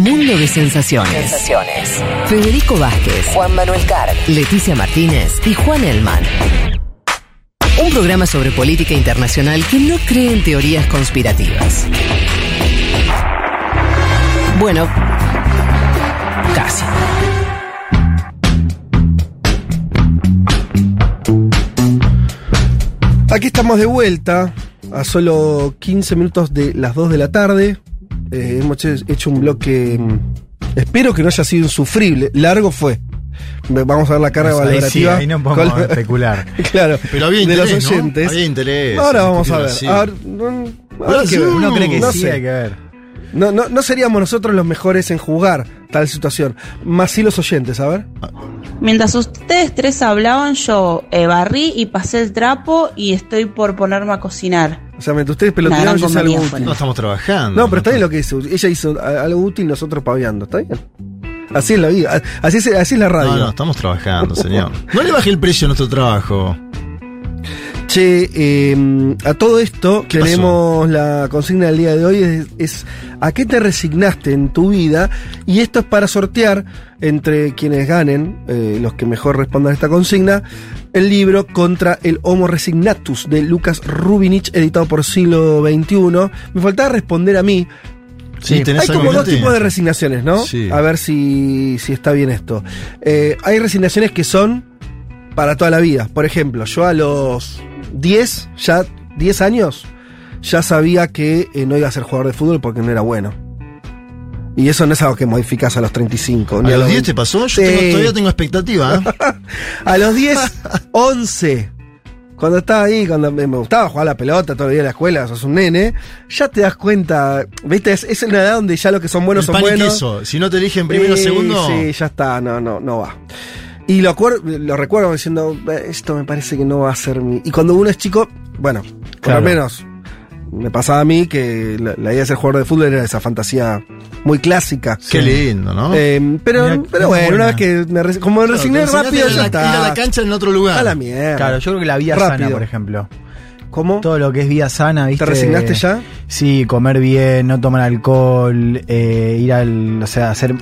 Un mundo de sensaciones. Federico Vázquez, Juan Manuel Carr, Leticia Martínez y Juan Elman. Un programa sobre política internacional que no cree en teorías conspirativas. Bueno, casi. Aquí estamos de vuelta a solo 15 minutos de las 2 de la tarde. Eh, hemos he- hecho un bloque. mm, Espero que no haya sido insufrible. Largo fue. Vamos a ver la carga Pues ahí sí, valorativa. ahí no podemos Con- especular. claro. Pero había de interés, los ¿no? oyentes. Había interés. Ahora vamos a ver. Sí. A ver, no, sí, ver. Uno cree que No sí, sé. hay que ver. No, no, no seríamos nosotros los mejores en jugar tal situación. Más sí los oyentes, a ver. Mientras ustedes tres hablaban, yo eh, barrí y pasé el trapo y estoy por ponerme a cocinar. O sea, mientras ustedes gran yo hice algo útil. No estamos trabajando. No, pero está bien lo que hizo. Ella hizo algo útil, nosotros paviando. ¿Está bien? Así es la vida. Así es, así es la radio. No, no, estamos trabajando, señor. No le baje el precio a nuestro trabajo. Che, eh, a todo esto ¿Qué tenemos la consigna del día de hoy, es, es ¿a qué te resignaste en tu vida? Y esto es para sortear entre quienes ganen, eh, los que mejor respondan a esta consigna, el libro Contra el Homo Resignatus de Lucas Rubinich, editado por Siglo XXI. Me faltaba responder a mí, Sí, hay como dos tipos de resignaciones, ¿no? Sí. A ver si, si está bien esto. Eh, hay resignaciones que son para toda la vida. Por ejemplo, yo a los 10, ya 10 años, ya sabía que eh, no iba a ser jugador de fútbol porque no era bueno. Y eso no es algo que modificas a los 35. ¿A ni los 10 te pasó? Yo tengo- todavía tengo expectativa. ¿eh? A los 10, 11. Cuando estaba ahí, cuando me gustaba jugar la pelota todo el día en la escuela, sos un nene, ya te das cuenta, ¿viste? Es, es una edad donde ya los que son buenos el son buenos. queso. Si no te eligen primero o segundo. Sí, ya está, no, no, no va. Y lo, lo recuerdo diciendo, "Eh, esto me parece que no va a ser mi. Y cuando uno es chico, bueno, por Claro. lo menos me pasaba a mí que la, la idea de ser jugador de fútbol era esa fantasía muy clásica. Qué lindo, ¿no? Eh, pero, Mira, pero bueno, una vez que me como me Claro, resigné rápido, a ya la- está. Ir a la cancha en otro lugar. A la mierda. Claro, yo creo que la vida Rápido. sana, por ejemplo. ¿Cómo? Todo lo que es vida sana, ¿viste? ¿Te resignaste ya? Sí, comer bien, no tomar alcohol, eh, ir al. O sea, hacer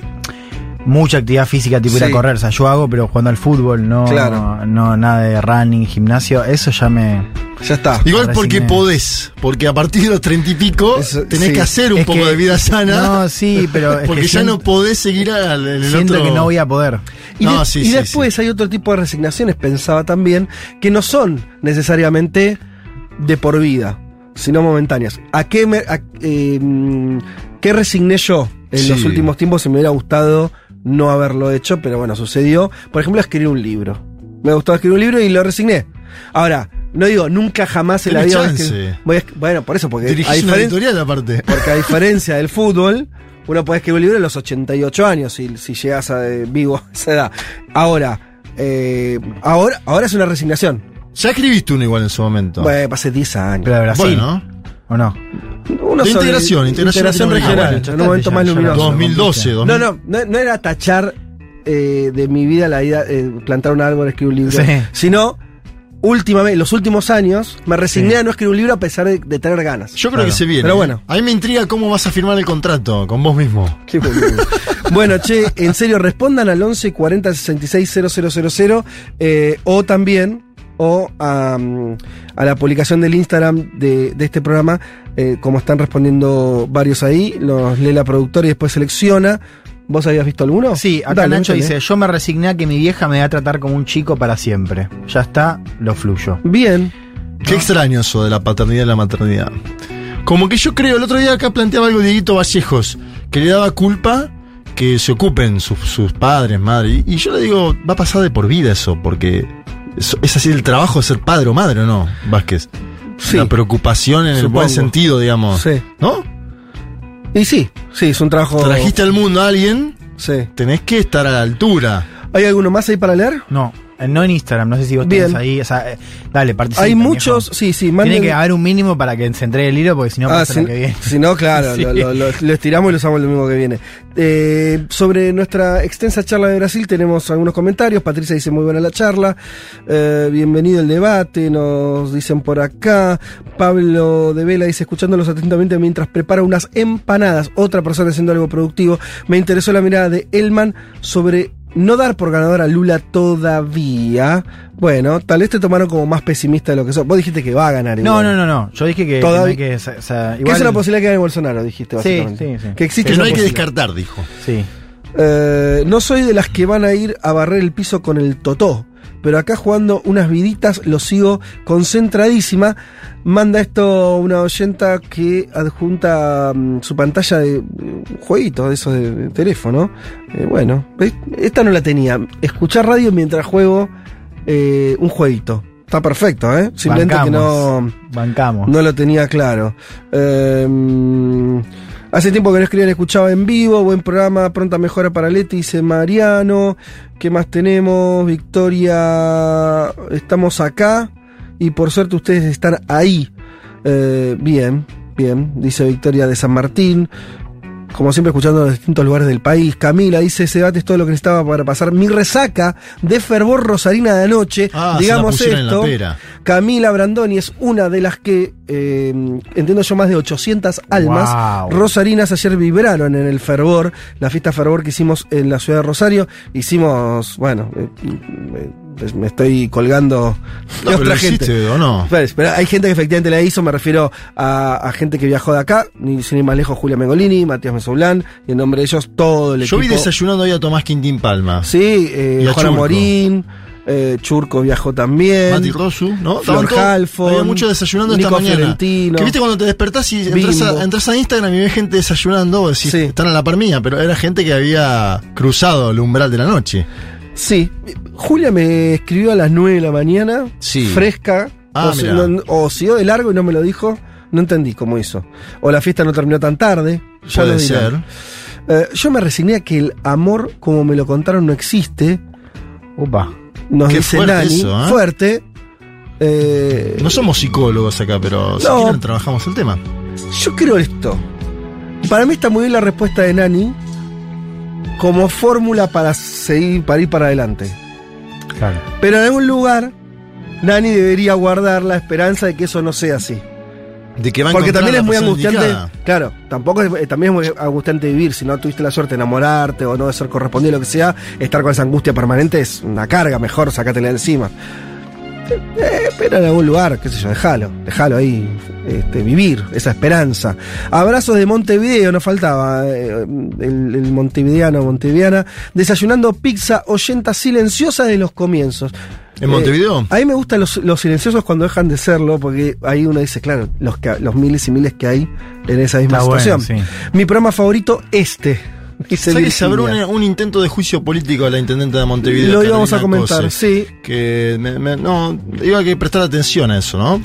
mucha actividad física, tipo ir Sí. a correr. O sea, yo hago, pero jugando al fútbol, no, Claro. no nada de running, gimnasio. Eso ya me. Ya está. Igual porque podés. Porque a partir de los treinta y pico Eso- tenés sí. que hacer un Es poco que- de vida sana. No, sí, pero es porque que ya siento- no podés seguir al el Siento otro. que no voy a poder. Y, No, de- sí, y sí, después hay otro tipo de resignaciones, pensaba también, que no son necesariamente de por vida, sino momentáneas. ¿A qué, me, a- eh, mm, qué resigné yo en Sí. los últimos tiempos? Si me hubiera gustado no haberlo hecho, pero bueno, sucedió. Por ejemplo, escribir un libro. Me gustó escribir un libro y lo resigné. Ahora, no digo nunca jamás en la vida. bueno, por eso, porque a Dirigís una diferen- editorial aparte. porque a diferencia del fútbol, uno puede escribir un libro a los 88 años si, si llegas a eh, vivo a esa edad. Ahora, eh, ahora, ahora es una resignación. Ya escribiste uno igual en su momento. Bueno, pasé 10 años. Pero Brasil. Bueno, ¿O no? Uno De sobre- integración, integración integración latinoamericana. regional, Bueno, en un momento ya- más luminoso. 2012, No, 2000. no, no, no era tachar eh, de mi vida la idea eh, plantar un árbol, escribir un libro, Sí. sino últimamente, los últimos años, me resigné Sí. a no escribir un libro a pesar de, de tener ganas. Yo creo Claro. que se viene. Pero bueno. A mí me intriga cómo vas a firmar el contrato con vos mismo. Qué boludo. bueno, che, en serio, respondan al 11 40 66 000 eh, o también o a, a la publicación del Instagram de, de este programa, eh, como están respondiendo varios ahí, los lee la productora y después selecciona. ¿Vos habías visto alguno? Sí, acá Dale, Nacho dice, yo me resigné a que mi vieja me va a tratar como un chico para siempre. Ya está, lo fluyo. Bien. Qué extraño eso de la paternidad y la maternidad. Como que yo creo, el otro día acá planteaba algo Dieguito Vallejos, que le daba culpa que se ocupen sus, sus padres, madre. Y yo le digo, va a pasar de por vida eso, porque es, es así el trabajo de ser padre o madre, ¿o no, Vázquez? Sí. La preocupación en el buen sentido, digamos. Sí. ¿No? Y sí, sí, es un trabajo. Trajiste al mundo a alguien, Sí. tenés que estar a la altura. ¿Hay alguno más ahí para leer? No. Eh, No en Instagram, no sé si vos Bien. tenés ahí. O sea, eh, dale, participa. Hay viejo. muchos, sí, sí, Tiene manden- que haber un mínimo para que se entregue el hilo, porque si no, Ah, pasa si, lo que viene. si no, claro, Sí. lo, lo- lo- lo estiramos y lo usamos el domingo que viene. Eh, sobre nuestra extensa charla de Brasil tenemos algunos comentarios. Patricia dice muy buena la charla. Eh, bienvenido el debate, nos dicen por acá. Pablo de Vela dice escuchándolos atentamente mientras prepara unas empanadas. Otra persona haciendo algo productivo. Me interesó la mirada de Elman sobre no dar por ganador a Lula todavía. Bueno, tal vez te tomaron como más pesimista de lo que sos. Vos dijiste que va a ganar. No, igual. no, no, no. Yo dije que. Todavía- que que, o sea, Que igual- es una posibilidad que gane Bolsonaro, dijiste Sí, básicamente. sí, sí. Que existe Que no hay que descartar, dijo. Sí. Eh, no soy de las que van a ir a barrer el piso con el totó, pero acá jugando unas viditas lo sigo concentradísima. Manda esto una oyenta que adjunta mm, su pantalla de eh, un jueguito de esos de, de teléfono. Eh, bueno, esta no la tenía. Escuchar radio mientras juego eh, un jueguito. Está perfecto, ¿eh? Simplemente que no... Bancamos. Bancamos. No lo tenía claro. Eh, hace tiempo que no escribían, escuchaba en vivo. Buen programa, pronta mejora para Leti, dice Mariano. ¿Qué más tenemos? Victoria, estamos acá. Y por suerte ustedes están ahí. Eh, bien, bien, dice Victoria de San Martín. Como siempre, escuchando en distintos lugares del país. Camila dice: Ese debate es todo lo que necesitaba para pasar mi resaca de fervor rosarina de anoche. Ah, Digamos esto. Camila Brandoni es una de las que, eh, entiendo yo, más de 800 almas Wow. rosarinas ayer vibraron en el fervor, la fiesta fervor que hicimos en la ciudad de Rosario. Hicimos, bueno, eh, eh, me estoy colgando No, de otra gente. hiciste, ¿o no? Pues, pero hay gente que efectivamente la hizo, me refiero a, a gente que viajó de acá, ni sin ir más lejos, Julia Mengolini, Matías Mesoulán, y en nombre de ellos todo el Yo equipo. vi desayunando ahí a Tomás Quintín Palma. Sí, eh, Juana. Morín, eh, Churco viajó también. Mati Rosu, ¿no? Flor Halfon, Había mucho desayunando esta Nico mañana. Fiorentino. Que viste cuando te despertás y entras a, entras a Instagram y ves gente desayunando, decís, Sí. están a la par mía, pero era gente que había cruzado el umbral de la noche. Sí, Julia me escribió a las 9 de la mañana, Sí. fresca, Ah, o, si- no- o siguió de largo y no me lo dijo, no entendí cómo hizo. O la fiesta no terminó tan tarde, ya Puede lo ser. Eh, yo me resigné a que el amor, como me lo contaron, no existe, Upa. nos Qué dice fuerte Nani, eso, ¿eh? fuerte. Eh, No somos psicólogos acá, pero si No. quieren trabajamos el tema. Yo creo esto. Para mí está muy bien la respuesta de Nani como fórmula para seguir, para ir para adelante. Claro. Pero en algún lugar, Nani debería guardar la esperanza de que eso no sea así. De que Porque también es muy angustiante. indicada. Claro, tampoco es, eh, también es muy angustiante vivir. Si no tuviste la suerte de enamorarte o no de ser correspondido, lo que sea, estar con esa angustia permanente es una carga. Mejor sacátela de encima. Eh, pero en algún lugar, qué sé yo, déjalo, déjalo ahí, este, vivir esa esperanza. Abrazos de Montevideo, nos faltaba eh, el, el montevideano, montevideana, desayunando pizza, oyenta silenciosa de los comienzos. ¿En Eh, Montevideo? a mí me gustan los, los silenciosos cuando dejan de serlo, porque ahí uno dice, claro, los, que- los miles y miles que hay en esa misma Está bueno, situación. sí. Mi programa favorito, este. ¿Sabes que se abrió Virginia. un, un intento de juicio político a la intendente de Montevideo? Lo íbamos a comentar, Cose, sí. Que me- me- no, iba a que prestar atención a eso, ¿no?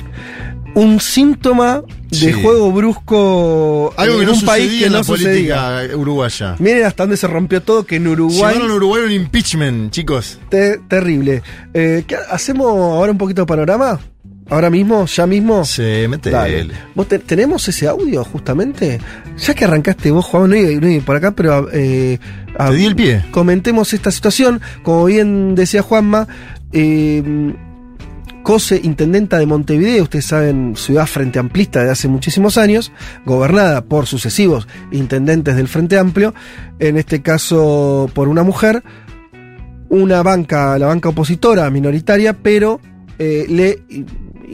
Un síntoma de Sí. juego brusco Algo en que no un sucedía país que en no la sucedía. política uruguaya. Miren hasta dónde se rompió todo, que en Uruguay. Llevaron a Uruguay un impeachment, chicos. te- terrible. Eh, ¿qué- ¿Hacemos ahora un poquito de panorama? ¿Ahora mismo? ¿Ya mismo? Se mete Dale. él. ¿Vos te- ¿Tenemos ese audio justamente? Ya que arrancaste vos, Juan, no iba, no iba por acá, pero... eh, a- Te di el pie. Comentemos esta situación. Como bien decía Juanma, eh, Cose, intendenta de Montevideo, ustedes saben, ciudad frente amplista de hace muchísimos años, gobernada por sucesivos intendentes del Frente Amplio, en este caso por una mujer, una banca, la banca opositora minoritaria, pero eh, le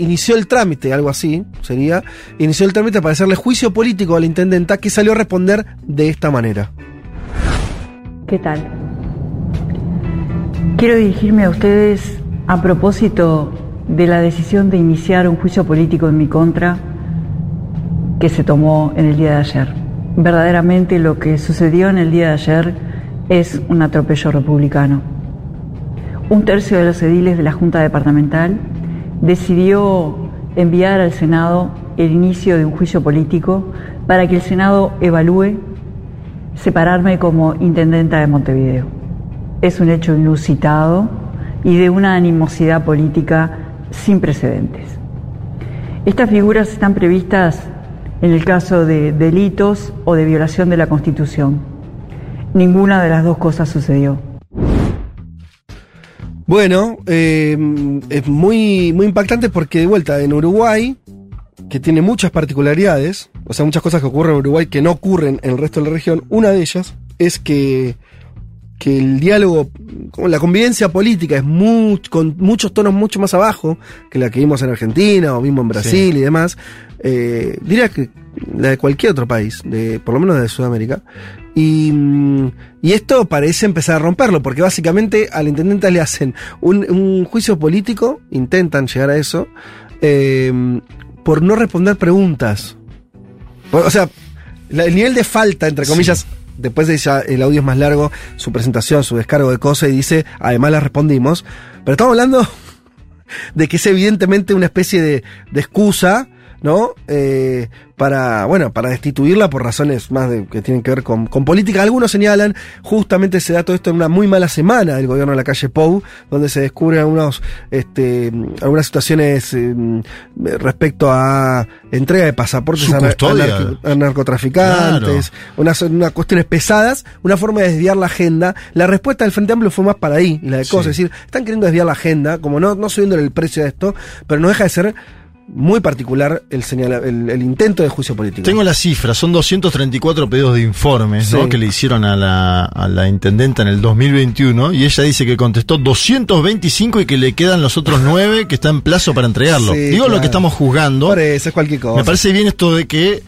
inició el trámite, algo así sería, inició el trámite para hacerle juicio político a la intendenta que salió a responder de esta manera. ¿Qué tal? Quiero dirigirme a ustedes a propósito de la decisión de iniciar un juicio político en mi contra que se tomó en el día de ayer. Verdaderamente lo que sucedió en el día de ayer es un atropello republicano. Un tercio de los ediles de la Junta Departamental decidió enviar al Senado el inicio de un juicio político para que el Senado evalúe separarme como intendenta de Montevideo. Es un hecho inusitado y de una animosidad política sin precedentes. Estas figuras están previstas en el caso de delitos o de violación de la Constitución. Ninguna de las dos cosas sucedió. Bueno, eh, es muy, muy impactante porque de vuelta en Uruguay, que tiene muchas particularidades, o sea, muchas cosas que ocurren en Uruguay que no ocurren en el resto de la región, una de ellas es que, que el diálogo, la convivencia política es con muchos tonos mucho más abajo que la que vimos en Argentina o mismo en Brasil y demás. Eh, diría que la de cualquier otro país, de, por lo menos de Sudamérica. Y, y, esto parece empezar a romperlo, porque básicamente al intendente le hacen un, juicio político, intentan llegar a eso, eh, por no responder preguntas. O sea, el nivel de falta, entre comillas, después de ya el audio es más largo, su presentación, su descargo de cosas, y dice, además la respondimos. Pero estamos hablando de que es evidentemente una especie de, de excusa ¿no? Eh, para, bueno, para destituirla por razones más de, que tienen que ver con, política. Algunos señalan, justamente se da todo esto en una muy mala semana del gobierno de la calle Pou, donde se descubren algunos, este, algunas situaciones eh, respecto a entrega de pasaportes a, narcotraficantes, unas, cuestiones pesadas, una forma de desviar la agenda. La respuesta del Frente Amplio fue más para ahí, la de cosas, es decir, están queriendo desviar la agenda, como no, no subiéndole el precio de esto, pero no deja de ser muy particular el, el, intento de juicio político. Tengo la cifra, son 234 pedidos de informes que le hicieron a la, a la intendenta en el 2021 y ella dice que contestó 225 y que le quedan los otros 9 que están en plazo para entregarlo. Digo lo que estamos juzgando. es cualquier cosa. Me parece bien esto de que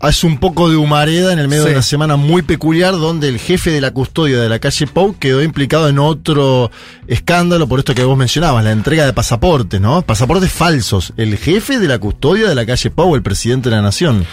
hace un poco de humareda en el medio de una semana muy peculiar donde el jefe de la custodia de la calle Pau quedó implicado en otro escándalo por esto que vos mencionabas, la entrega de pasaportes, ¿no? Pasaportes falsos. El jefe de la custodia de la calle Pau, el presidente de la nación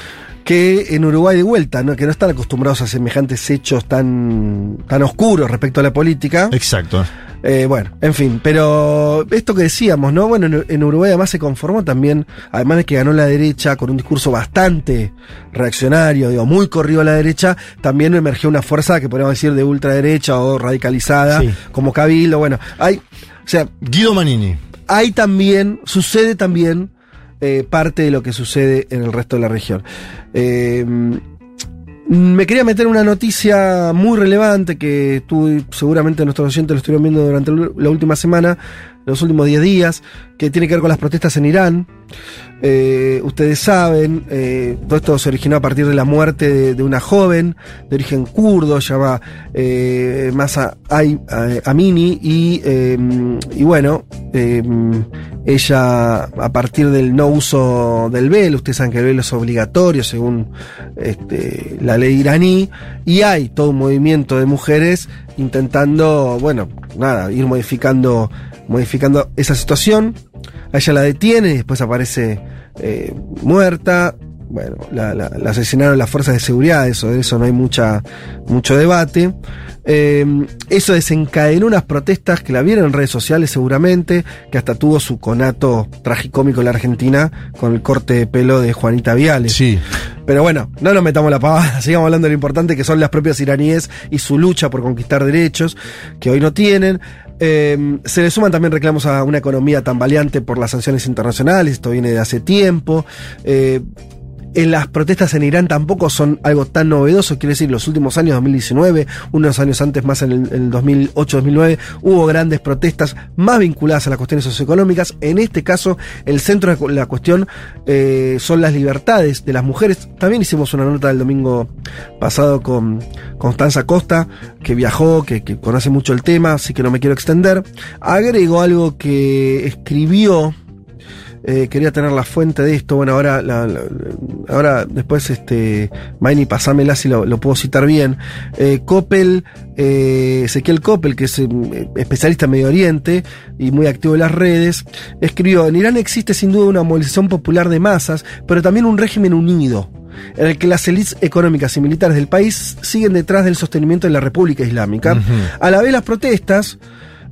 que en Uruguay de vuelta, ¿no? que no están acostumbrados a semejantes hechos tan, tan oscuros respecto a la política. Exacto. Eh, bueno, en fin, pero esto que decíamos, ¿no? Bueno, en, Uruguay además se conformó también, además de que ganó la derecha con un discurso bastante reaccionario, digo, muy corrido a la derecha, también emergió una fuerza que podríamos decir de ultraderecha o radicalizada, como Cabildo, bueno, hay, o sea... Guido Manini. Hay también, sucede también eh, parte de lo que sucede en el resto de la región. Eh, me quería meter una noticia muy relevante que tú seguramente nuestros oyentes lo estuvieron viendo durante la última semana, los últimos 10 días, que tiene que ver con las protestas en Irán. Eh, ustedes saben, eh, todo esto se originó a partir de la muerte de, una joven de origen kurdo, llamada eh, Masa Amini, y, y bueno, ella a partir del no uso del velo, ustedes saben que el velo es obligatorio según este, la ley iraní, y hay todo un movimiento de mujeres intentando, bueno, nada, ir modificando modificando esa situación. Ella la detiene y después aparece eh, muerta. Bueno, la, asesinaron las fuerzas de seguridad, eso, de eso no hay mucha, mucho debate. Eh, eso desencadenó unas protestas que la vieron en redes sociales seguramente, que hasta tuvo su conato tragicómico en la Argentina con el corte de pelo de Juanita Viales. Sí. Pero bueno, no nos metamos la pavada, sigamos hablando de lo importante que son las propias iraníes y su lucha por conquistar derechos que hoy no tienen. Eh, se le suman también reclamos a una economía tan valiente por las sanciones internacionales, esto viene de hace tiempo. Eh, en las protestas en Irán tampoco son algo tan novedoso, quiero decir, los últimos años, 2019, unos años antes, más en el, 2008-2009, hubo grandes protestas más vinculadas a las cuestiones socioeconómicas. En este caso, el centro de la cuestión eh, son las libertades de las mujeres. También hicimos una nota el domingo pasado con Constanza Costa, que viajó, que, que conoce mucho el tema, así que no me quiero extender. Agrego algo que escribió eh, quería tener la fuente de esto. Bueno, ahora, ahora después, este, Maini, pasámela si lo, puedo citar bien. Eh, Coppel, eh, Ezequiel Coppel, que es especialista en Medio Oriente y muy activo en las redes, escribió: En Irán existe sin duda una movilización popular de masas, pero también un régimen unido en el que las élites económicas y militares del país siguen detrás del sostenimiento de la República Islámica. A la vez las protestas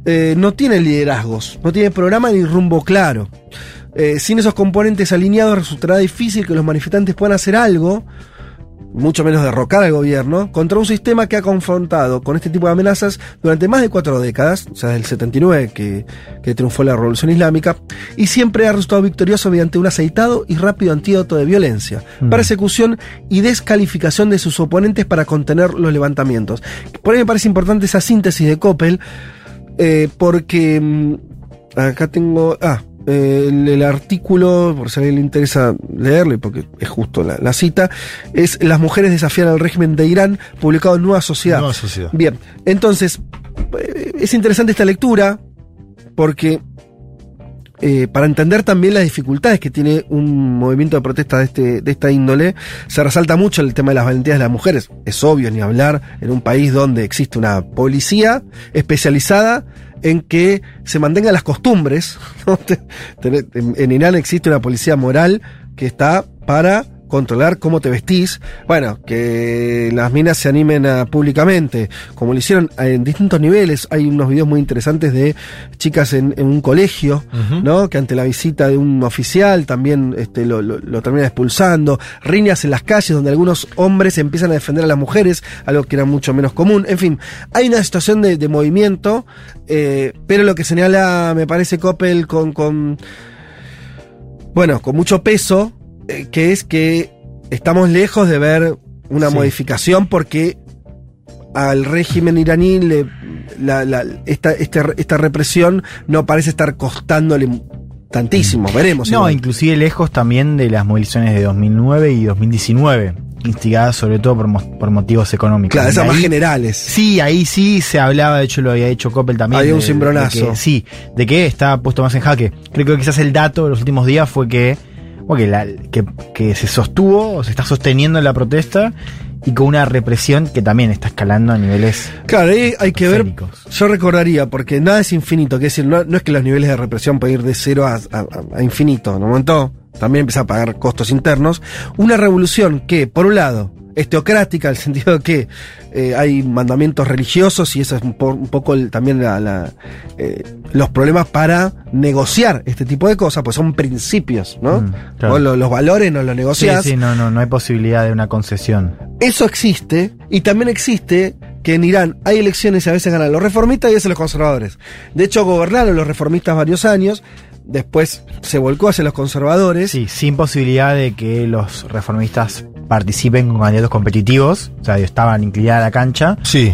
no tienen liderazgos, no tienen programa ni rumbo claro. Eh, sin esos componentes alineados resultará difícil que los manifestantes puedan hacer algo mucho menos derrocar al gobierno, contra un sistema que ha confrontado con este tipo de amenazas durante más de cuatro décadas, o sea, desde el 79 que, que triunfó la Revolución Islámica, y siempre ha resultado victorioso mediante un aceitado y rápido antídoto de violencia, Mm. persecución y descalificación de sus oponentes para contener los levantamientos. Por ahí me parece importante esa síntesis de Coppel, eh, porque mm, acá tengo... Ah, eh, el, el artículo, por si a alguien le interesa leerlo, y porque es justo la, la cita, es Las mujeres desafían al régimen de Irán, publicado en Nueva Sociedad. Nueva Sociedad. Bien, entonces, eh, es interesante esta lectura, porque eh, para entender también las dificultades que tiene un movimiento de protesta de, este, de esta índole, se resalta mucho el tema de las valentías de las mujeres. Es obvio ni hablar en un país donde existe una policía especializada en que se mantengan las costumbres. en Irán existe una policía moral que está para controlar cómo te vestís. Bueno, que las minas se animen a, públicamente, como lo hicieron en distintos niveles. Hay unos videos muy interesantes de chicas en, en un colegio. ¿no? Que ante la visita de un oficial también este, lo, lo, lo terminan expulsando. Riñas en las calles donde algunos hombres empiezan a defender a las mujeres, algo que era mucho menos común. En fin, hay una situación de, de movimiento, eh, pero lo que señala, me parece, Coppel con, con bueno, con mucho peso, eh, que es que estamos lejos de ver una Sí. modificación porque al régimen iraní le, la- la- esta, este- esta represión no parece estar costándole tantísimo. Veremos. No, igual. inclusive lejos también de las movilizaciones de 2009 y 2019, instigadas sobre todo por, por motivos económicos. Claro, esas más generales. Sí, ahí sí se hablaba, de hecho lo había hecho Coppel también. Había un cimbronazo. de que- sí, de que está puesto más en jaque. Creo que quizás el dato de los últimos días fue que, bueno, que, la- que, que se sostuvo o se está sosteniendo la protesta y con una represión que también está escalando a niveles Claro, ahí hay que ver. Yo recordaría, porque nada es infinito, que es decir, no, no es que los niveles de represión pueden ir de cero a, a- a infinito. En un momento también empieza a pagar costos internos. Una revolución que, por un lado, es teocrática, en el sentido de que eh, hay mandamientos religiosos y eso es un, po- un poco el- también la- la, eh, los problemas para negociar este tipo de cosas, pues son principios, ¿no? Mm, claro. Vos lo- los valores no los Sí, negociás. sí, no, no, no hay posibilidad de una concesión. Eso existe, y también existe que en Irán hay elecciones y a veces ganan los reformistas y a veces los conservadores. De hecho, gobernaron los reformistas varios años, después se volcó hacia los conservadores. Sí, sin posibilidad de que los reformistas participen con candidatos competitivos, o sea, estaban inclinados a la cancha, Sí.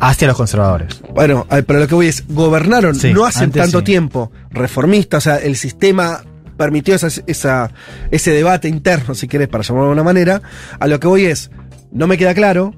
hacia los conservadores. Bueno, pero lo que voy es, gobernaron Sí, no hace tanto sí. tiempo reformistas, o sea, el sistema permitió esa, esa- ese debate interno, si querés, para llamarlo de alguna manera. A lo que voy es, no me queda claro.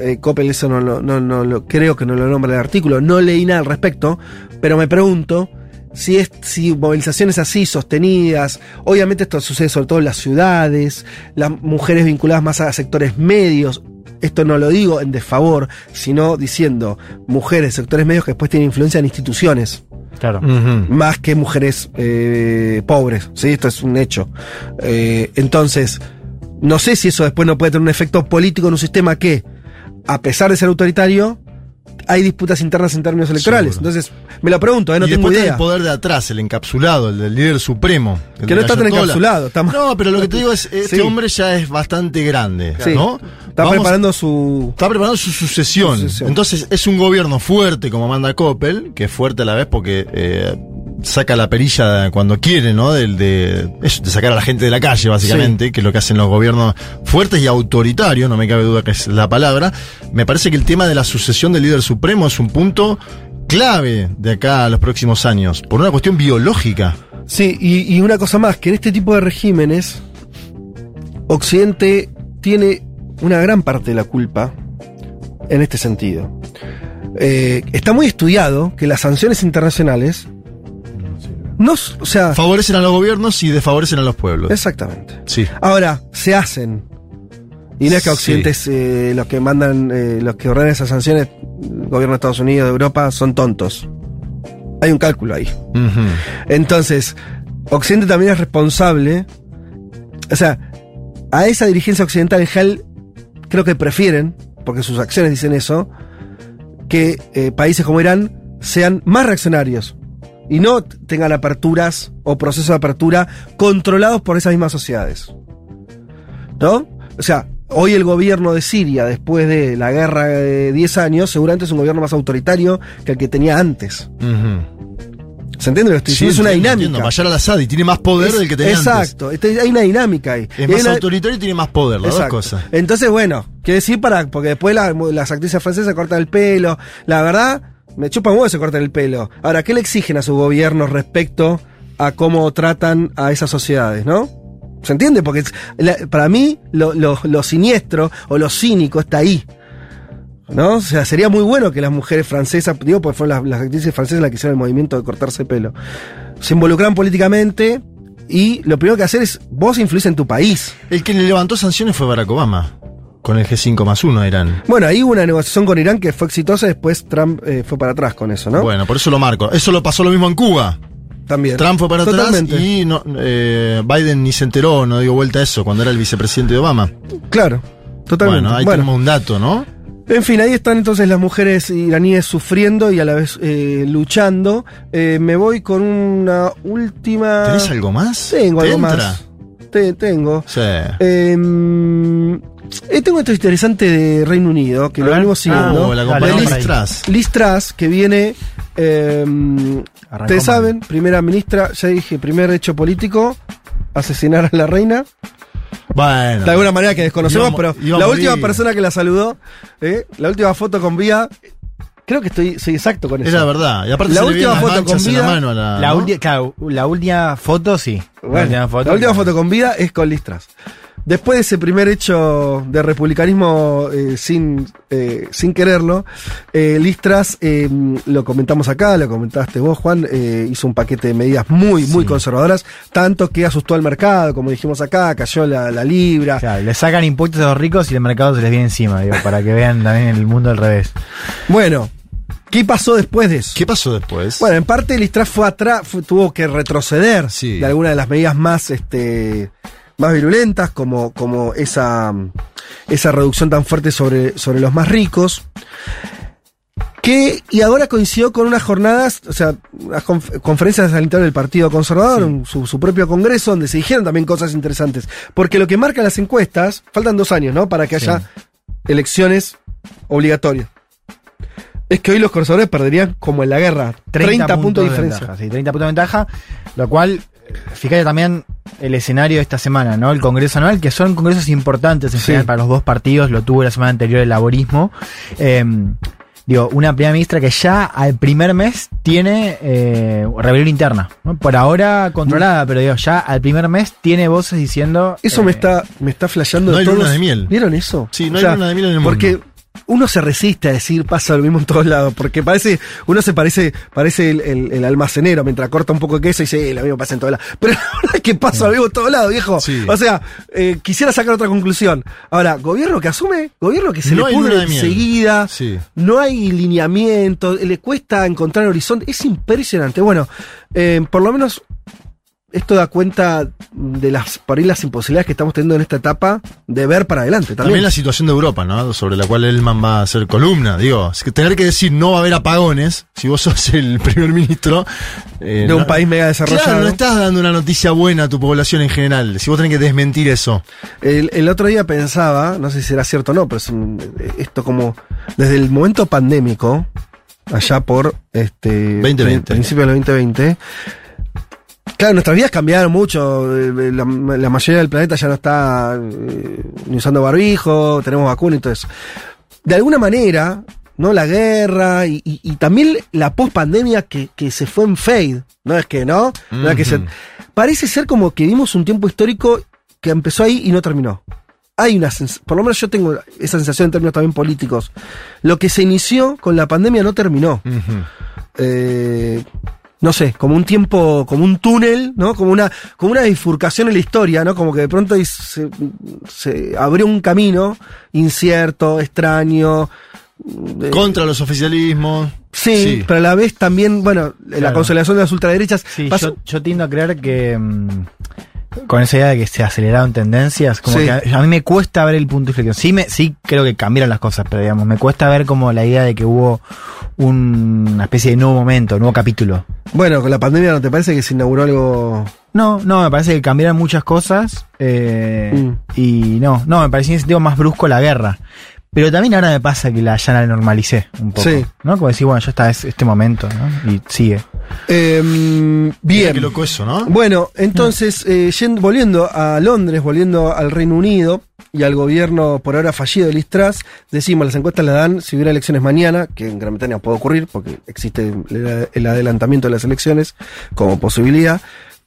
eh, Coppel eso no, lo- no, no creo que no lo nombra el artículo, no leí nada al respecto, pero me pregunto si es si movilizaciones así sostenidas, obviamente esto sucede sobre todo en las ciudades, las mujeres vinculadas más a sectores medios, esto no lo digo en desfavor, sino diciendo mujeres, sectores medios que después tienen influencia en instituciones, Claro. Más que mujeres eh, pobres, ¿sí? Esto es un hecho. Eh, entonces, no sé si eso después no puede tener un efecto político en un sistema que, a pesar de ser autoritario, hay disputas internas en términos electorales. Seguro. Entonces, me lo pregunto, ¿eh? no y tengo idea. el poder de atrás, el encapsulado, el del líder supremo. el Que no está tan encapsulado, está más- No, pero lo que te digo es, este Sí. hombre ya es bastante grande, Sí. ¿no? Está Vamos- preparando su... Está preparando su sucesión. Sucesión. Entonces es un gobierno fuerte como manda Coppel, que es fuerte a la vez porque eh, saca la perilla cuando quiere, ¿no? Del, de, de sacar a la gente de la calle, básicamente, que es lo que hacen los gobiernos fuertes y autoritarios, no me cabe duda que es la palabra. Me parece que el tema de la sucesión del líder supremo es un punto clave de acá a los próximos años, por una cuestión biológica. Sí, y, y una cosa más, que en este tipo de regímenes, Occidente tiene una gran parte de la culpa en este sentido. Eh, está muy estudiado que las sanciones internacionales no, o sea, Favorecen a los gobiernos y desfavorecen a los pueblos. exactamente. Sí. Ahora, se hacen. Y no es que Sí. Occidente es, eh, los que mandan, eh, los que ordenan esas sanciones, el gobierno de Estados Unidos, de Europa, son tontos. Hay un cálculo ahí. Entonces, Occidente también es responsable. O sea, a esa dirigencia occidental en general creo que prefieren, porque sus acciones dicen eso, que eh, países como Irán sean más reaccionarios y no tengan aperturas o procesos de apertura controlados por esas mismas sociedades. ¿No? O sea, hoy el gobierno de Siria, después de la guerra de 10 años, seguramente es un gobierno más autoritario que el que tenía antes. ¿Se entiende lo que estoy diciendo? es una dinámica. Bashar al-Assad y tiene más poder del que tenía Exacto. antes. Exacto. Hay una dinámica ahí. Es más autoritario y tiene más poder, las dos cosas. Entonces, bueno, quiere decir para, porque después las actrices francesas cortan el pelo. La verdad, me chupa un huevo se cortan el pelo. Ahora, ¿qué le exigen a su gobierno respecto a cómo tratan a esas sociedades, no? ¿Se entiende? Porque para mí lo, siniestro o lo cínico está ahí. ¿No? O sea, sería muy bueno que las mujeres francesas, digo, porque fueron las, actrices francesas las que hicieron el movimiento de cortarse pelo, se involucran políticamente y lo primero que hacer es, vos influís en tu país. El que le levantó sanciones fue Barack Obama. Con el G5 más uno Irán. Bueno, ahí hubo una negociación con Irán que fue exitosa, después Trump eh, fue para atrás con eso, ¿no? Bueno, por eso lo marco. Eso lo pasó lo mismo en Cuba. También. Trump fue para atrás y no, eh, Biden ni se enteró, no dio vuelta a eso, cuando era el vicepresidente de Obama. Claro, totalmente. Bueno, ahí tenemos un dato, ¿no? En fin, ahí están entonces las mujeres iraníes sufriendo y a la vez eh, luchando. Eh, me voy con una última. ¿Tenés algo más? Tengo algo más. tengo. Sí. Em, eh, tengo esto interesante de Reino Unido, que lo venimos siguiendo. Ah, la compañía Liz, Truss. que viene. Eh, Ustedes saben, primera ministra, ya dije, primer hecho político, asesinar a la reina. Bueno. De alguna manera que desconocemos, pero la última persona que la saludó, ¿eh? la última foto con Vía, creo que estoy soy exacto con eso. Es la verdad. Y aparte la última foto con vida. La, la, la, última foto sí. la última foto, la última foto con vida es con Listras. Después de ese primer hecho de republicanismo eh, sin, eh, sin quererlo, eh, Listras, lo comentamos acá, lo comentaste vos, Juan, hizo un paquete de medidas muy, muy conservadoras, tanto que asustó al mercado, como dijimos acá, cayó la, libra. Claro, le sacan impuestos a los ricos y el mercado se les viene encima, digo, para que vean también el mundo al revés. Bueno, ¿Qué pasó después de eso? ¿Qué pasó después? Bueno, en parte Listras fue atrás, tuvo que retroceder de alguna de las medidas más este, más virulentas, como, como esa, esa reducción tan fuerte sobre, sobre los más ricos. Que, y ahora coincidió con unas jornadas, o sea, las conferencias al interior del Partido Conservador, su, propio congreso, donde se dijeron también cosas interesantes. Porque lo que marcan las encuestas, faltan dos años, ¿no? Para que haya elecciones obligatorias. Es que hoy los conservadores perderían como en la guerra. 30, puntos, de diferencia. sí, 30 puntos de ventaja, lo cual fíjate también el escenario de esta semana, ¿no? El Congreso Anual, que son congresos importantes en general para los dos partidos, lo tuvo la semana anterior el laborismo. Em, digo, una primera ministra que ya al primer mes tiene eh, rebelión interna. Por ahora controlada, pero digo, ya al primer mes tiene voces diciendo. Eso me eh, está, me está flasheando. No hay luna de miel. ¿Vieron eso? Sí, no hay luna de miel en el mundo. Porque uno se resiste a decir pasa lo mismo en todos lados, porque parece, uno se parece, parece el, almacenero mientras corta un poco de queso y dice, eh, lo mismo pasa en todos lados. Pero la verdad es que pasa lo mismo en todos lados, viejo. O sea, eh, quisiera sacar otra conclusión. Ahora, gobierno que asume, gobierno que se le pudre enseguida, no hay lineamiento, le cuesta encontrar horizonte, es impresionante. Bueno, eh, por lo menos esto da cuenta de las por las imposibilidades que estamos teniendo en esta etapa de ver para adelante. También, también la situación de Europa, ¿no? Sobre la cual Elman va a hacer columna. Digo, es que tener que decir no va a haber apagones, si vos sos el primer ministro. Eh, de un país mega desarrollado. Claro, no estás dando una noticia buena a tu población en general. Si vos tenés que desmentir eso. El, otro día pensaba, no sé si será cierto o no, pero esto como desde el momento pandémico, allá por este 2020. principio del 2020 Claro, nuestras vidas cambiaron mucho. Eh, la, mayoría del planeta ya no está eh, ni usando barbijo, tenemos vacunas y todo eso. De alguna manera, ¿no? La guerra y, también la post-pandemia que, se fue en fade. No es que, ¿no? que se, parece ser como que vimos un tiempo histórico que empezó ahí y no terminó. Hay una por lo menos yo tengo esa sensación en términos también políticos. Lo que se inició con la pandemia no terminó no sé, como un tiempo, como un túnel, ¿no? Como una, como una bifurcación en la historia, ¿no? Como que de pronto se, se abrió un camino incierto, extraño. Contra los oficialismos. Sí, pero a la vez también, bueno, la consolidación de las ultraderechas. Sí, yo, tiendo a creer que, mm, con esa idea de que se aceleraron tendencias, como Sí. que a, a mí me cuesta ver el punto de inflexión. Sí, me, sí creo que cambiaron las cosas, pero digamos, me cuesta ver como la idea de que hubo un- una especie de nuevo momento, nuevo capítulo. Bueno, con la pandemia, ¿no te parece que se inauguró algo? No, no, me parece que cambiaron muchas cosas eh, Mm. y no, no, me parecía en ese sentido más brusco la guerra. Pero también ahora me pasa que la ya la normalicé un poco. Sí. ¿No? Como decir, bueno, ya está es este momento, ¿no? Y sigue. Em, Mira bien. Qué loco eso, ¿no? Bueno, entonces, eh, yendo- volviendo a Londres, volviendo al Reino Unido y al gobierno por ahora fallido de Liz Truss, decimos, las encuestas la dan si hubiera elecciones mañana, que en Gran Bretaña puede ocurrir porque existe el, el adelantamiento de las elecciones como posibilidad,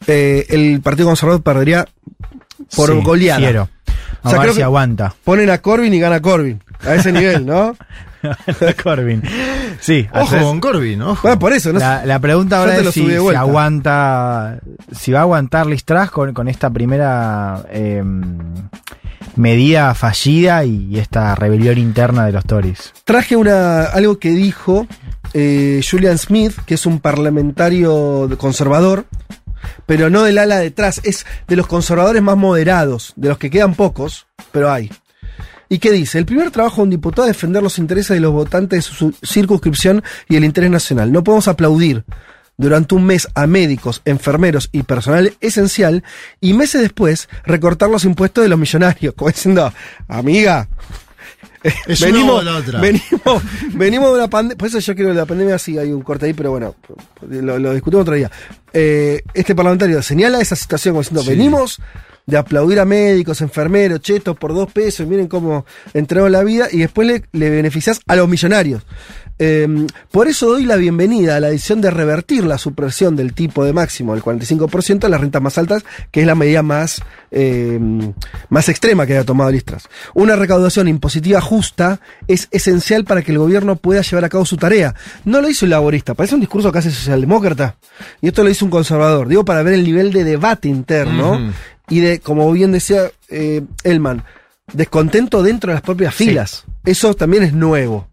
eh, el Partido Conservador perdería por Sí, goleada. Quiero. O sea, A ver creo si que- aguanta. Ponen a Corbyn y gana Corbyn. A ese nivel, ¿no? Corbyn. Sí, Ojo haces- con Corbyn, ojo. Bueno, por eso, ¿no? La, la pregunta ahora te lo es si, si aguanta, si va a aguantar Liz Truss con, con esta primera eh, medida fallida y esta rebelión interna de los Tories. Traje una, algo que dijo eh, Julian Smith, que es un parlamentario conservador, pero no del ala detrás, es de los conservadores más moderados, de los que quedan pocos, pero hay. ¿Y qué dice? El primer trabajo de un diputado es defender los intereses de los votantes de su circunscripción y el interés nacional. No podemos aplaudir durante un mes a médicos, enfermeros y personal esencial y meses después recortar los impuestos de los millonarios, como diciendo, amiga, Es venimos, la otra. venimos, venimos de una pandemia. Por eso yo creo que la pandemia sí hay un corte ahí, pero bueno, lo, lo discutimos otro día. Eh, este parlamentario señala esa situación como diciendo: Sí. venimos de aplaudir a médicos, enfermeros, chetos por dos pesos, miren cómo entregaron la vida, y después le, le beneficias a los millonarios. Eh, por eso doy la bienvenida a la decisión de revertir la supresión del tipo de máximo del 45% a las rentas más altas, que es la medida más, eh, más extrema que haya tomado Listras. Una recaudación impositiva justa es esencial para que el gobierno pueda llevar a cabo su tarea. No lo hizo el laborista, parece un discurso casi socialdemócrata, y esto lo hizo un conservador. Digo, para ver el nivel de debate interno. Y de, como bien decía eh, Elman, descontento dentro de las propias Sí. filas. Eso también es nuevo.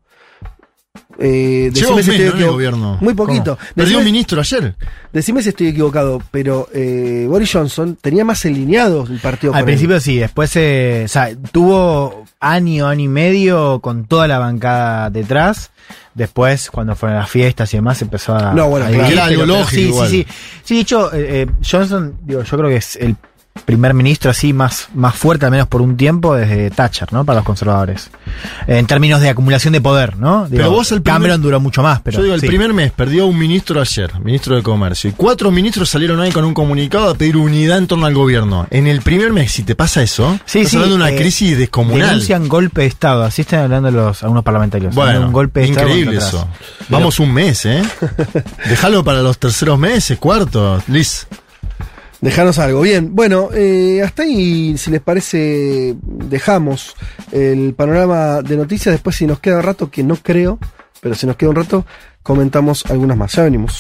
Eh, Lleva un decime si mes, estoy ¿no? en el equivo- gobierno. Muy poquito. Perdió un ministro ayer. decime si estoy equivocado, pero eh, Boris Johnson tenía más alineado el partido Al él. principio sí, después eh, o sea, tuvo año, año y medio con toda la bancada detrás. Después, cuando fueron las fiestas y demás, empezó a. No, bueno, a claro. dividir, Era algo lógico Sí, igual. sí, sí. Sí, de hecho, eh, eh, Johnson, digo, yo creo que es el primer ministro así más, más fuerte, al menos por un tiempo, desde Thatcher, ¿no? Para los conservadores. En términos de acumulación de poder, ¿no? Digo, Pero vos el primer- Cameron duró mucho más, pero. Yo digo, el sí. primer mes perdió un ministro ayer, ministro de Comercio. Y cuatro ministros salieron ahí con un comunicado a pedir unidad en torno al gobierno. En el primer mes, si te pasa eso, Sí, estás sí, hablando de una eh, crisis descomunal. Denuncian golpe de Estado, así están hablando los, algunos parlamentarios. Bueno, un golpe de increíble Estado eso. Vamos un mes, ¿eh? Déjalo para los terceros meses, cuartos. Liz. Dejanos algo. Bien, bueno, eh, hasta ahí, si les parece, dejamos el panorama de noticias. Después, si nos queda rato, que no creo, pero si nos queda un rato, comentamos algunas más. Ya venimos.